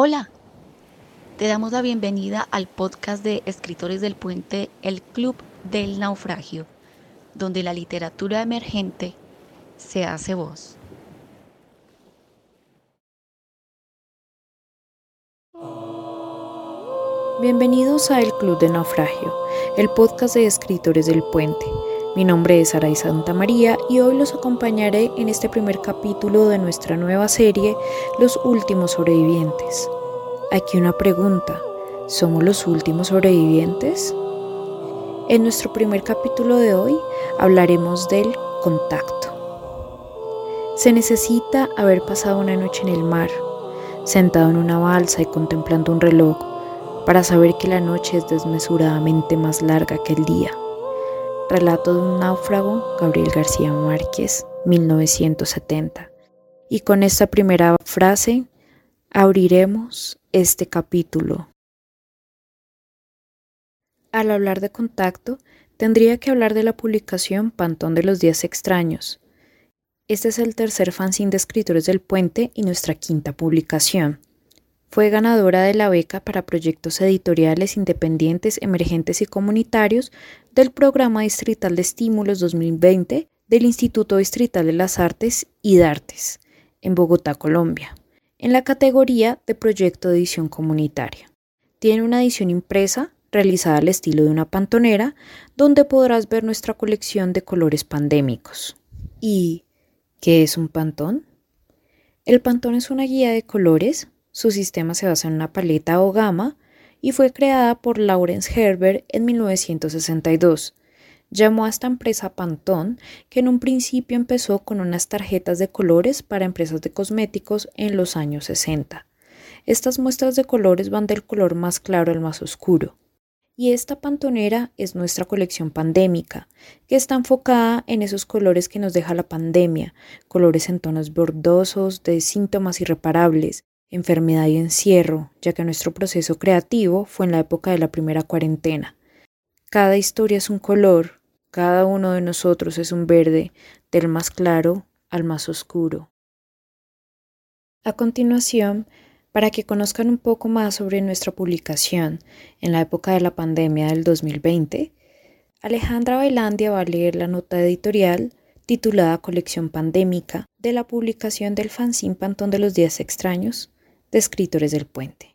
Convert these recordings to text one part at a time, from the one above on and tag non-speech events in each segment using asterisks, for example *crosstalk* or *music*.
Hola, te damos la bienvenida al podcast de Escritores del Puente, el Club del Naufragio, donde la literatura emergente se hace voz. Bienvenidos a El Club del Naufragio, el podcast de Escritores del Puente. Mi nombre es Aray Santa María y hoy los acompañaré en este primer capítulo de nuestra nueva serie Los Últimos Sobrevivientes. Aquí una pregunta, ¿somos los últimos sobrevivientes? En nuestro primer capítulo de hoy hablaremos del contacto. Se necesita haber pasado una noche en el mar, sentado en una balsa y contemplando un reloj, para saber que la noche es desmesuradamente más larga que el día. Relato de un náufrago, Gabriel García Márquez, 1970. Y con esta primera frase abriremos este capítulo. Al hablar de contacto, tendría que hablar de la publicación Pantón de los Días Extraños. Este es el tercer fanzine de escritores del puente y nuestra quinta publicación. Fue ganadora de la beca para proyectos editoriales independientes, emergentes y comunitarios del Programa Distrital de Estímulos 2020 del Instituto Distrital de las Artes y Dartes, en Bogotá, Colombia, en la categoría de Proyecto de Edición Comunitaria. Tiene una edición impresa realizada al estilo de una pantonera, donde podrás ver nuestra colección de colores pandémicos. ¿Y qué es un pantón? El pantón es una guía de colores su sistema se basa en una paleta o gama y fue creada por Lawrence Herbert en 1962. Llamó a esta empresa Pantone, que en un principio empezó con unas tarjetas de colores para empresas de cosméticos en los años 60. Estas muestras de colores van del color más claro al más oscuro. Y esta pantonera es nuestra colección pandémica, que está enfocada en esos colores que nos deja la pandemia, colores en tonos bordosos, de síntomas irreparables, enfermedad y encierro, ya que nuestro proceso creativo fue en la época de la primera cuarentena. Cada historia es un color, cada uno de nosotros es un verde, del más claro al más oscuro. A continuación, para que conozcan un poco más sobre nuestra publicación en la época de la pandemia del 2020, Alejandra Bailandia va a leer la nota editorial titulada Colección Pandémica de la publicación del fanzine Pantón de los Días Extraños, de Escritores del Puente.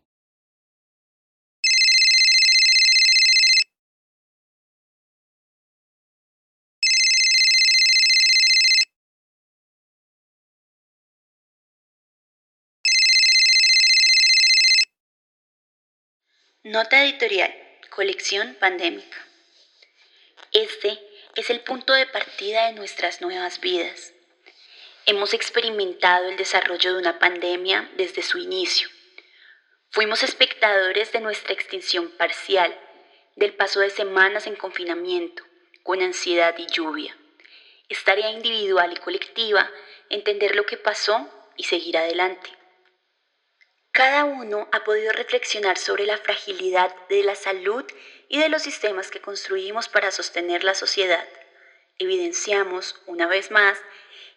Nota editorial, colección pandémica. Este es el punto de partida de nuestras nuevas vidas Hemos experimentado el desarrollo de una pandemia desde su inicio. Fuimos espectadores de nuestra extinción parcial, del paso de semanas en confinamiento, con ansiedad y lluvia. Es tarea individual y colectiva entender lo que pasó y seguir adelante. Cada uno ha podido reflexionar sobre la fragilidad de la salud y de los sistemas que construimos para sostener la sociedad. Evidenciamos, una vez más,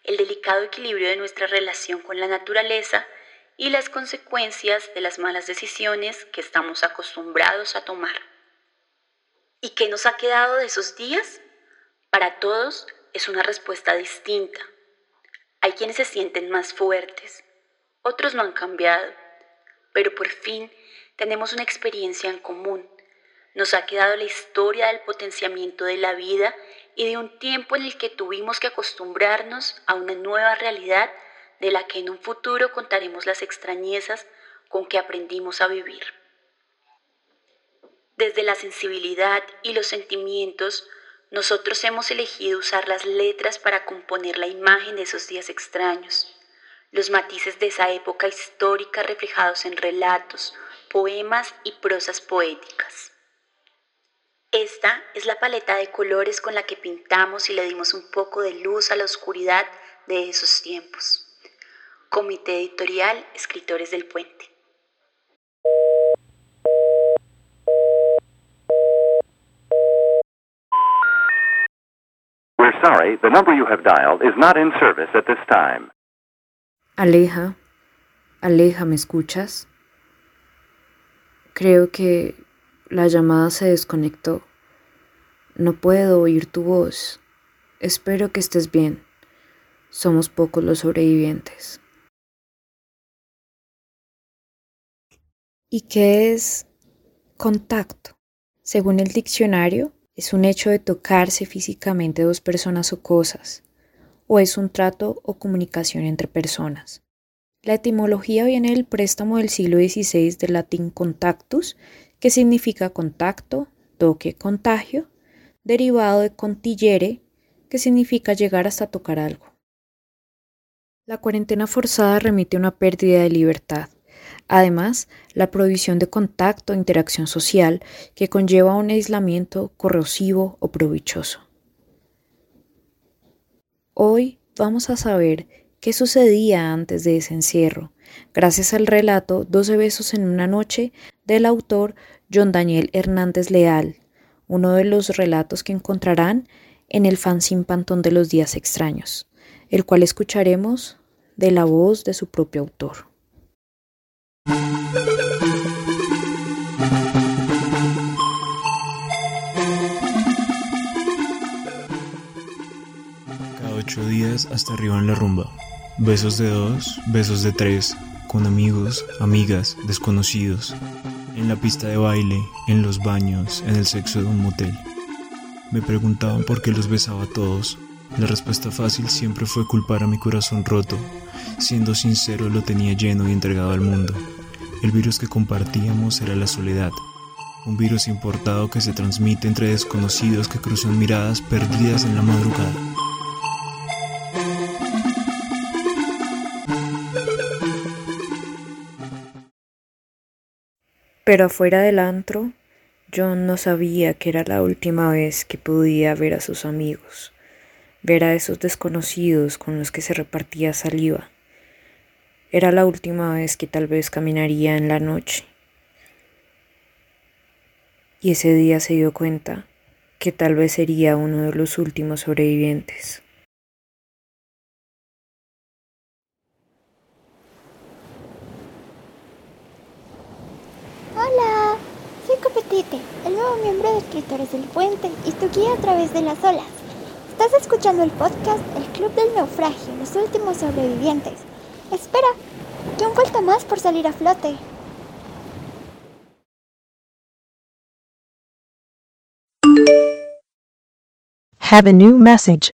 el delicado equilibrio de nuestra relación con la naturaleza y las consecuencias de las malas decisiones que estamos acostumbrados a tomar. ¿Y qué nos ha quedado de esos días? Para todos es una respuesta distinta. Hay quienes se sienten más fuertes, otros no han cambiado, pero por fin tenemos una experiencia en común. Nos ha quedado la historia del potenciamiento de la vida y de un tiempo en el que tuvimos que acostumbrarnos a una nueva realidad de la que en un futuro contaremos las extrañezas con que aprendimos a vivir. Desde la sensibilidad y los sentimientos, nosotros hemos elegido usar las letras para componer la imagen de esos días extraños, los matices de esa época histórica reflejados en relatos, poemas y prosas poéticas. Esta es la paleta de colores con la que pintamos y le dimos un poco de luz a la oscuridad de esos tiempos. Comité Editorial Escritores del Puente. We're sorry, the number you have dialed is not in service at this time. Aleja, Aleja, ¿me escuchas? Creo que la llamada se desconectó. No puedo oír tu voz. Espero que estés bien. Somos pocos los sobrevivientes. ¿Y qué es contacto? Según el diccionario, es un hecho de tocarse físicamente dos personas o cosas, o es un trato o comunicación entre personas. La etimología viene del préstamo del siglo XVI del latín contactus, que significa contacto, toque, contagio, derivado de contillere, que significa llegar hasta tocar algo. La cuarentena forzada remite a una pérdida de libertad. Además, la prohibición de contacto e interacción social que conlleva un aislamiento corrosivo o provechoso. Hoy vamos a saber qué sucedía antes de ese encierro, gracias al relato Doce besos en una noche del autor John Daniel Hernández Leal, uno de los relatos que encontrarán en el fanzine Pantón de los Días Extraños, el cual escucharemos de la voz de su propio autor. Cada ocho días hasta arriba en la rumba. Besos de dos, besos de tres, con amigos, amigas, desconocidos. En la pista de baile, en los baños, en el sexo de un motel. Me preguntaban por qué los besaba a todos. La respuesta fácil siempre fue culpar a mi corazón roto. Siendo sincero, lo tenía lleno y entregado al mundo. El virus que compartíamos era la soledad. Un virus importado que se transmite entre desconocidos que cruzan miradas perdidas en la madrugada. Pero afuera del antro, John no sabía que era la última vez que podía ver a sus amigos, ver a esos desconocidos con los que se repartía saliva. Era la última vez que tal vez caminaría en la noche. Y ese día se dio cuenta que tal vez sería uno de los últimos sobrevivientes. Hola, Copetite, el nuevo miembro de Escritores del Puente y tu guía a través de las olas. Estás escuchando el podcast El Club del Naufragio, los últimos sobrevivientes. Espera, que un falta más por salir a flote. Have a new message.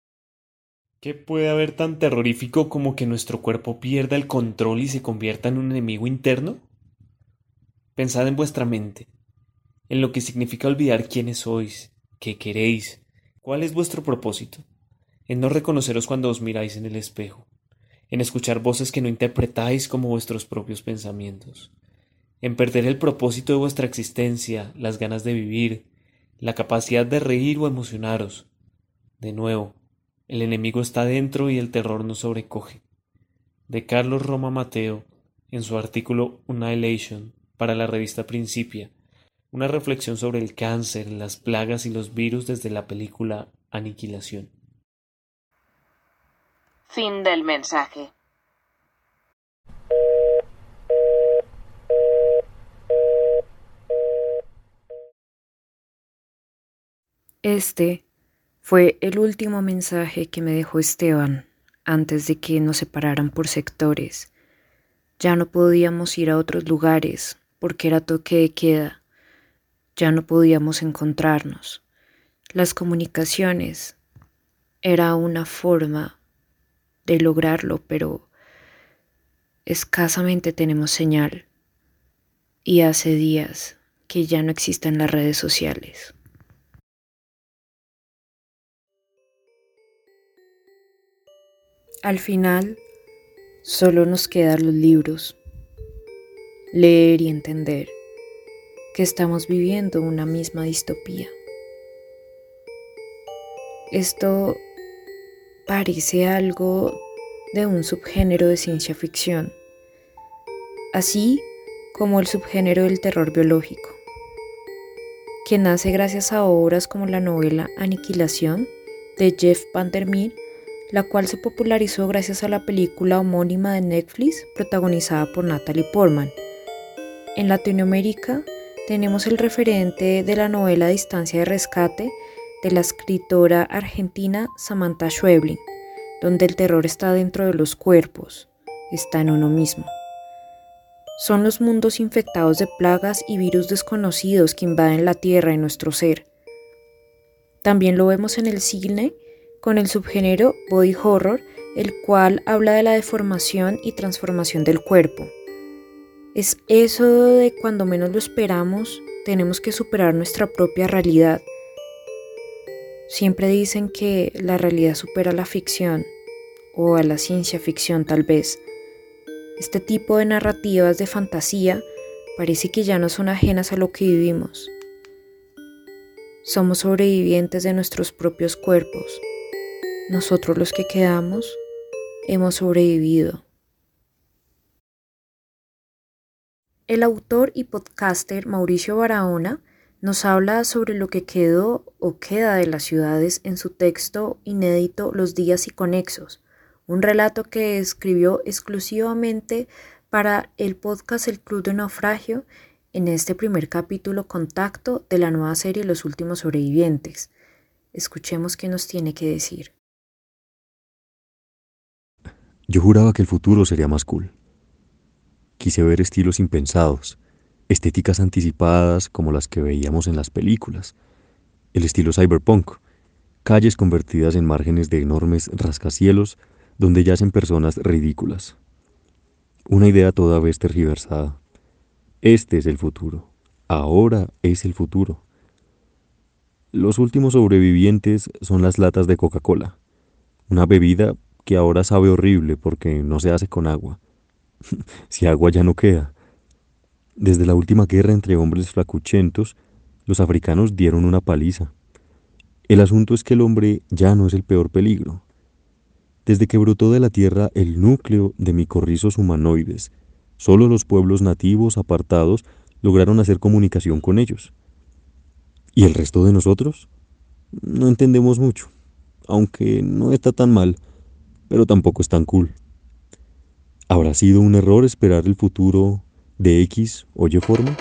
¿Qué puede haber tan terrorífico como que nuestro cuerpo pierda el control y se convierta en un enemigo interno? Pensad en vuestra mente, en lo que significa olvidar quiénes sois, qué queréis, cuál es vuestro propósito, en no reconoceros cuando os miráis en el espejo, en escuchar voces que no interpretáis como vuestros propios pensamientos, en perder el propósito de vuestra existencia, las ganas de vivir, la capacidad de reír o emocionaros. De nuevo, el enemigo está dentro y el terror nos sobrecoge. De Carlos Roma Mateo, en su artículo Annihilation para la revista Principia, una reflexión sobre el cáncer, las plagas y los virus desde la película Aniquilación. Fin del mensaje. Este fue el último mensaje que me dejó Esteban antes de que nos separaran por sectores. Ya no podíamos ir a otros lugares porque era toque de queda. Ya no podíamos encontrarnos. Las comunicaciones era una forma de lograrlo, pero escasamente tenemos señal. Y hace días que ya no existen las redes sociales. Al final, solo nos quedan los libros, leer y entender que estamos viviendo una misma distopía. Esto parece algo de un subgénero de ciencia ficción, así como el subgénero del terror biológico, que nace gracias a obras como la novela Aniquilación de Jeff Vandermeer, la cual se popularizó gracias a la película homónima de Netflix protagonizada por Natalie Portman. En Latinoamérica tenemos el referente de la novela Distancia de Rescate de la escritora argentina Samantha Schweblin, donde el terror está dentro de los cuerpos, está en uno mismo. Son los mundos infectados de plagas y virus desconocidos que invaden la tierra y nuestro ser. También lo vemos en el cine con el subgénero body horror, el cual habla de la deformación y transformación del cuerpo. Es eso de cuando menos lo esperamos, tenemos que superar nuestra propia realidad. Siempre dicen que la realidad supera la ficción, o a la ciencia ficción tal vez. Este tipo de narrativas de fantasía parece que ya no son ajenas a lo que vivimos. Somos sobrevivientes de nuestros propios cuerpos. Nosotros los que quedamos hemos sobrevivido. El autor y podcaster Mauricio Barahona nos habla sobre lo que quedó o queda de las ciudades en su texto inédito Los días y conexos, un relato que escribió exclusivamente para el podcast El Club de Naufragio en este primer capítulo Contacto de la nueva serie Los Últimos Sobrevivientes. Escuchemos qué nos tiene que decir. Yo juraba que el futuro sería más cool. Quise ver estilos impensados, estéticas anticipadas como las que veíamos en las películas, el estilo cyberpunk, calles convertidas en márgenes de enormes rascacielos donde yacen personas ridículas. Una idea toda vez tergiversada. Este es el futuro. Ahora es el futuro. Los últimos sobrevivientes son las latas de Coca-Cola, una bebida que ahora sabe horrible porque no se hace con agua. *laughs* si agua ya no queda. Desde la última guerra entre hombres flacuchentos, los africanos dieron una paliza. El asunto es que el hombre ya no es el peor peligro. Desde que brotó de la tierra el núcleo de micorrizos humanoides, solo los pueblos nativos apartados lograron hacer comunicación con ellos. ¿Y el resto de nosotros? No entendemos mucho, aunque no está tan mal pero tampoco es tan cool. ¿Habrá sido un error esperar el futuro de X o Y forma?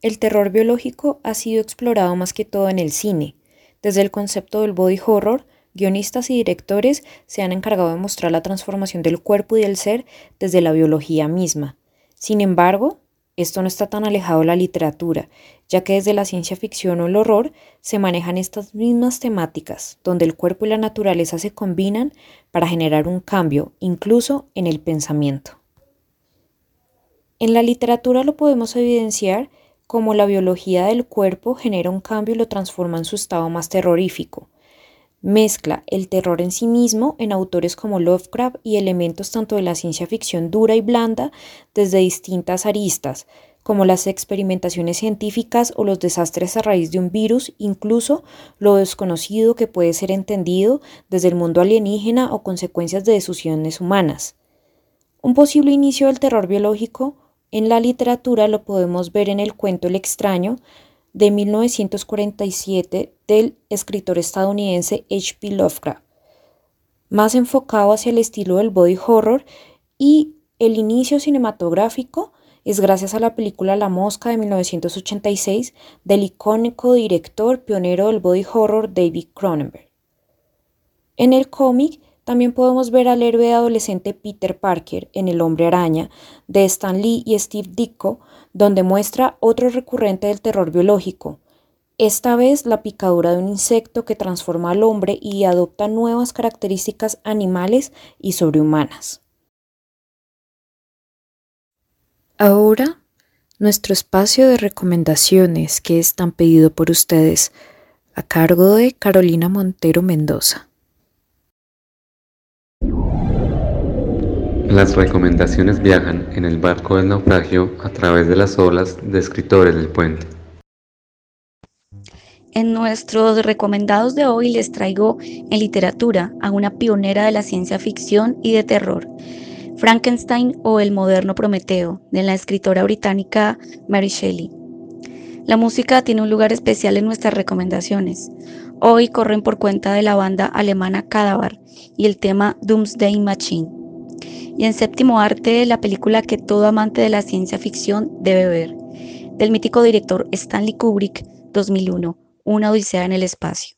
El terror biológico ha sido explorado más que todo en el cine. Desde el concepto del body horror, guionistas y directores se han encargado de mostrar la transformación del cuerpo y del ser desde la biología misma. Sin embargo, esto no está tan alejado de la literatura, ya que desde la ciencia ficción o el horror se manejan estas mismas temáticas, donde el cuerpo y la naturaleza se combinan para generar un cambio, incluso en el pensamiento. En la literatura lo podemos evidenciar como la biología del cuerpo genera un cambio y lo transforma en su estado más terrorífico. Mezcla el terror en sí mismo en autores como Lovecraft y elementos tanto de la ciencia ficción dura y blanda desde distintas aristas, como las experimentaciones científicas o los desastres a raíz de un virus, incluso lo desconocido que puede ser entendido desde el mundo alienígena o consecuencias de desusiones humanas. Un posible inicio del terror biológico en la literatura lo podemos ver en el cuento El extraño de 1947 del escritor estadounidense H.P. Lovecraft, más enfocado hacia el estilo del body horror y el inicio cinematográfico es gracias a la película La Mosca de 1986 del icónico director pionero del body horror David Cronenberg. En el cómic también podemos ver al héroe adolescente Peter Parker en El hombre araña de Stan Lee y Steve Ditko, donde muestra otro recurrente del terror biológico, esta vez la picadura de un insecto que transforma al hombre y adopta nuevas características animales y sobrehumanas. Ahora, nuestro espacio de recomendaciones que es tan pedido por ustedes, a cargo de Carolina Montero Mendoza. Las recomendaciones viajan en el barco del naufragio a través de las olas de escritores del puente. En nuestros recomendados de hoy les traigo en literatura a una pionera de la ciencia ficción y de terror, Frankenstein o El moderno Prometeo, de la escritora británica Mary Shelley. La música tiene un lugar especial en nuestras recomendaciones. Hoy corren por cuenta de la banda alemana Cadaver y el tema Doomsday Machine. Y en séptimo arte, la película que todo amante de la ciencia ficción debe ver, del mítico director Stanley Kubrick, 2001, Una Odisea en el Espacio.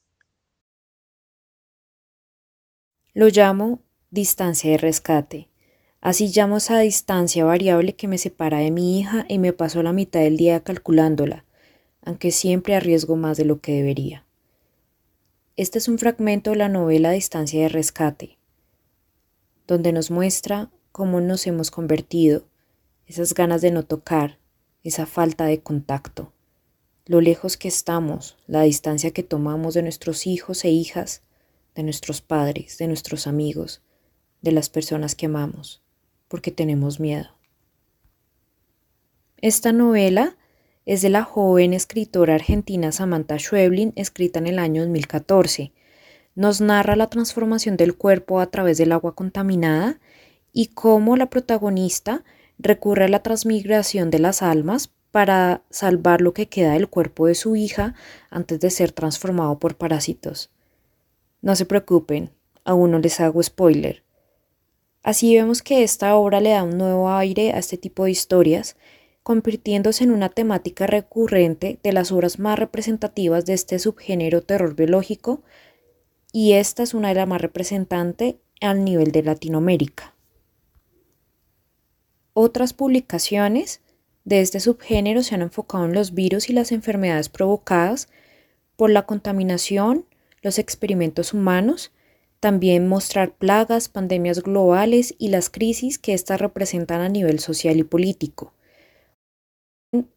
Lo llamo distancia de rescate. Así llamo esa distancia variable que me separa de mi hija y me paso la mitad del día calculándola, aunque siempre arriesgo más de lo que debería. Este es un fragmento de la novela Distancia de Rescate, donde nos muestra cómo nos hemos convertido, esas ganas de no tocar, esa falta de contacto, lo lejos que estamos, la distancia que tomamos de nuestros hijos e hijas, de nuestros padres, de nuestros amigos, de las personas que amamos, porque tenemos miedo. Esta novela es de la joven escritora argentina Samantha Schweblin, escrita en el año 2014. Nos narra la transformación del cuerpo a través del agua contaminada y cómo la protagonista recurre a la transmigración de las almas para salvar lo que queda del cuerpo de su hija antes de ser transformado por parásitos. No se preocupen, aún no les hago spoiler. Así vemos que esta obra le da un nuevo aire a este tipo de historias, convirtiéndose en una temática recurrente de las obras más representativas de este subgénero terror biológico, y esta es una de las más representantes al nivel de Latinoamérica. Otras publicaciones de este subgénero se han enfocado en los virus y las enfermedades provocadas por la contaminación, los experimentos humanos, también mostrar plagas, pandemias globales y las crisis que éstas representan a nivel social y político.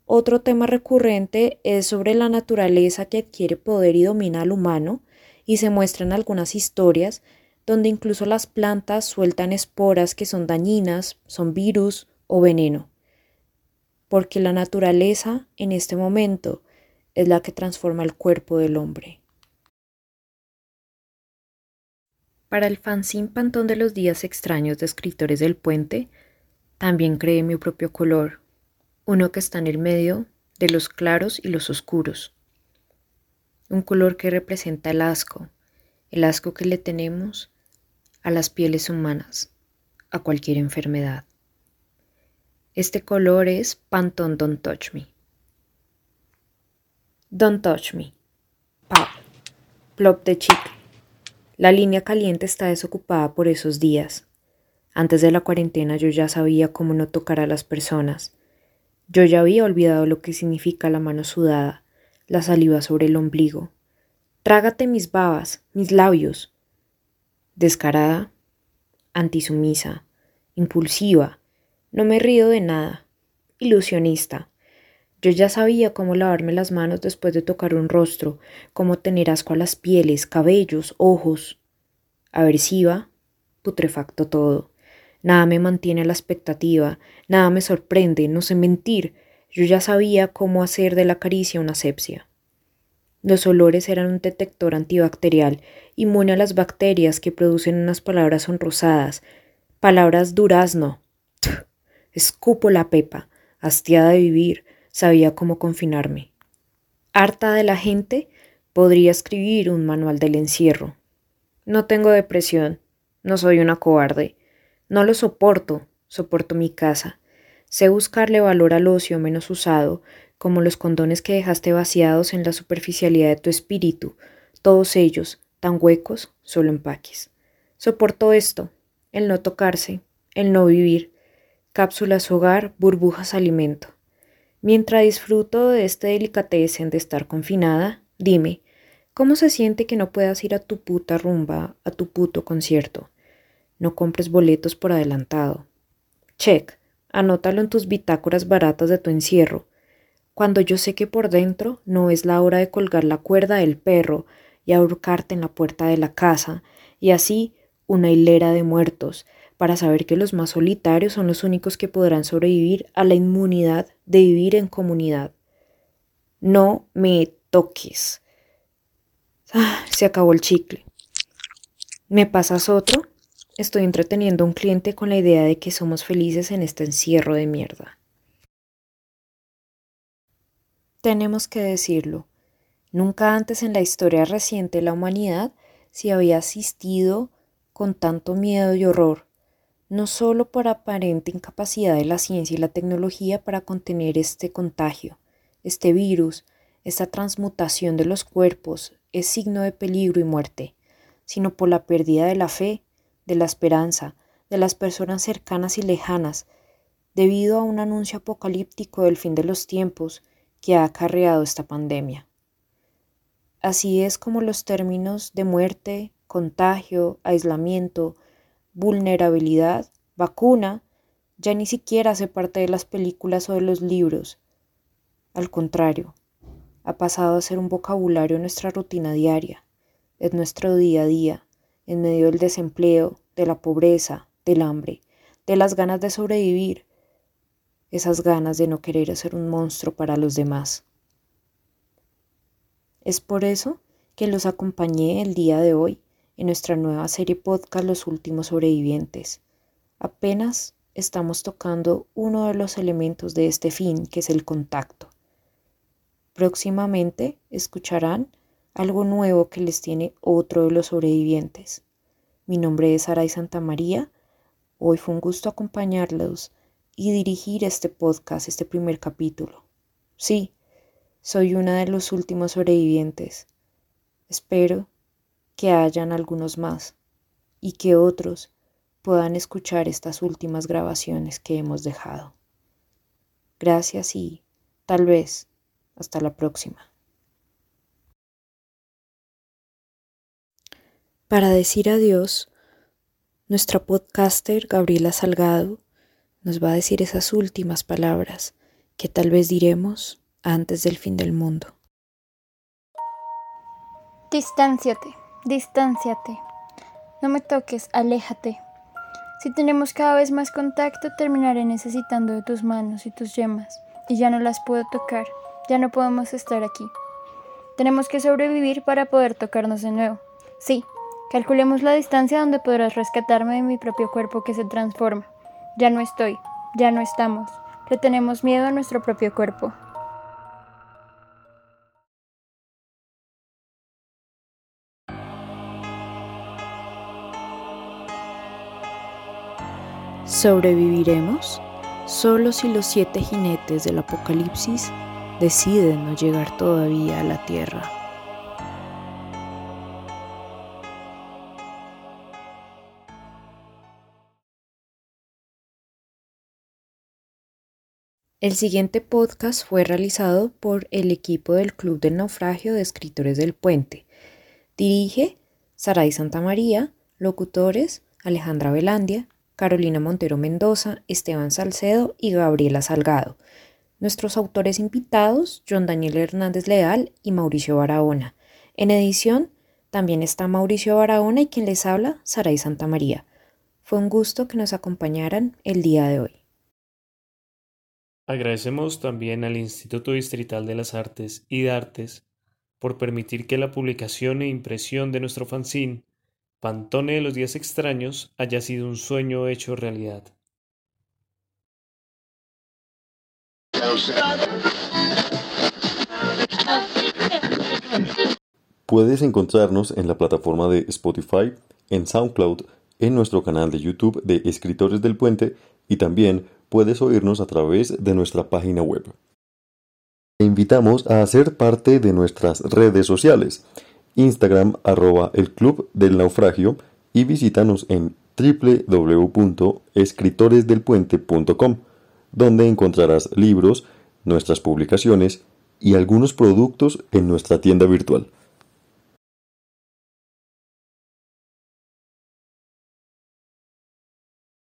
Otro tema recurrente es sobre la naturaleza que adquiere poder y domina al humano, y se muestran algunas historias donde incluso las plantas sueltan esporas que son dañinas, son virus o veneno. Porque la naturaleza en este momento es la que transforma el cuerpo del hombre. Para el fanzine Pantón de los Días Extraños de Escritores del Puente, también creé mi propio color, uno que está en el medio de los claros y los oscuros. Un color que representa el asco, el asco que le tenemos a las pieles humanas, a cualquier enfermedad. Este color es Pantone Don't Touch Me. Don't Touch Me. Pop. Plop de chicle. La línea caliente está desocupada por esos días. Antes de la cuarentena yo ya sabía cómo no tocar a las personas. Yo ya había olvidado lo que significa la mano sudada, la saliva sobre el ombligo. Trágate mis babas, mis labios. Descarada, antisumisa, impulsiva, no me río de nada. Ilusionista. Yo ya sabía cómo lavarme las manos después de tocar un rostro, cómo tener asco a las pieles, cabellos, ojos. Aversiva, putrefacto todo. Nada me mantiene a la expectativa, nada me sorprende, no sé mentir. Yo ya sabía cómo hacer de la caricia una sepsia. Los olores eran un detector antibacterial, inmune a las bacterias que producen unas palabras sonrosadas, palabras durazno, Escupo la pepa, hastiada de vivir, sabía cómo confinarme. Harta de la gente, podría escribir un manual del encierro. No tengo depresión, no soy una cobarde, no lo soporto, soporto mi casa. Sé buscarle valor al ocio menos usado, como los condones que dejaste vaciados en la superficialidad de tu espíritu, todos ellos, tan huecos, solo empaques. Soporto esto, el no tocarse, el no vivir, cápsulas hogar, burbujas alimento. Mientras disfruto de este delicatessen de estar confinada, dime, ¿cómo se siente que no puedas ir a tu puta rumba, a tu puto concierto? No compres boletos por adelantado. Check, anótalo en tus bitácoras baratas de tu encierro. Cuando yo sé que por dentro no es la hora de colgar la cuerda del perro y ahorcarte en la puerta de la casa, y así una hilera de muertos, para saber que los más solitarios son los únicos que podrán sobrevivir a la inmunidad de vivir en comunidad. No me toques. Ah, se acabó el chicle. ¿Me pasas otro? Estoy entreteniendo a un cliente con la idea de que somos felices en este encierro de mierda. Tenemos que decirlo. Nunca antes en la historia reciente de la humanidad se había asistido con tanto miedo y horror no solo por aparente incapacidad de la ciencia y la tecnología para contener este contagio, este virus, esta transmutación de los cuerpos es signo de peligro y muerte, sino por la pérdida de la fe, de la esperanza, de las personas cercanas y lejanas, debido a un anuncio apocalíptico del fin de los tiempos que ha acarreado esta pandemia. Así es como los términos de muerte, contagio, aislamiento, vulnerabilidad, vacuna, ya ni siquiera hace parte de las películas o de los libros. Al contrario, ha pasado a ser un vocabulario en nuestra rutina diaria, en nuestro día a día, en medio del desempleo, de la pobreza, del hambre, de las ganas de sobrevivir, esas ganas de no querer ser un monstruo para los demás. Es por eso que los acompañé el día de hoy en nuestra nueva serie podcast Los Últimos Sobrevivientes. Apenas estamos tocando uno de los elementos de este fin, que es el contacto. Próximamente escucharán algo nuevo que les tiene otro de los sobrevivientes. Mi nombre es Saray Santa María. Hoy fue un gusto acompañarlos y dirigir este podcast, este primer capítulo. Sí, soy una de los últimos sobrevivientes. Espero que hayan algunos más y que otros puedan escuchar estas últimas grabaciones que hemos dejado. Gracias y tal vez hasta la próxima. Para decir adiós, nuestra podcaster Gabriela Salgado nos va a decir esas últimas palabras que tal vez diremos antes del fin del mundo. Distánciate, distánciate. No me toques, aléjate. Si tenemos cada vez más contacto, terminaré necesitando de tus manos y tus yemas, y ya no las puedo tocar, ya no podemos estar aquí. Tenemos que sobrevivir para poder tocarnos de nuevo. Sí, calculemos la distancia donde podrás rescatarme de mi propio cuerpo que se transforma. Ya no estoy, ya no estamos. Le tenemos miedo a nuestro propio cuerpo. ¿Sobreviviremos? Solo si los siete jinetes del apocalipsis deciden no llegar todavía a la Tierra. El siguiente podcast fue realizado por el equipo del Club del Naufragio de Escritores del Puente. Dirige Saray Santa María, locutores Alejandra Velandia, Carolina Montero Mendoza, Esteban Salcedo y Gabriela Salgado. Nuestros autores invitados, John Daniel Hernández Leal y Mauricio Barahona. En edición también está Mauricio Barahona y quien les habla, Saray Santa María. Fue un gusto que nos acompañaran el día de hoy. Agradecemos también al Instituto Distrital de las Artes y de Artes por permitir que la publicación e impresión de nuestro fanzine Pantone de los días extraños haya sido un sueño hecho realidad. Puedes encontrarnos en la plataforma de Spotify, en SoundCloud, en nuestro canal de YouTube de Escritores del Puente y también puedes oírnos a través de nuestra página web. Te invitamos a ser parte de nuestras redes sociales. Instagram arroba el Club del Naufragio y visítanos en www.escritoresdelpuente.com, donde encontrarás libros, nuestras publicaciones y algunos productos en nuestra tienda virtual.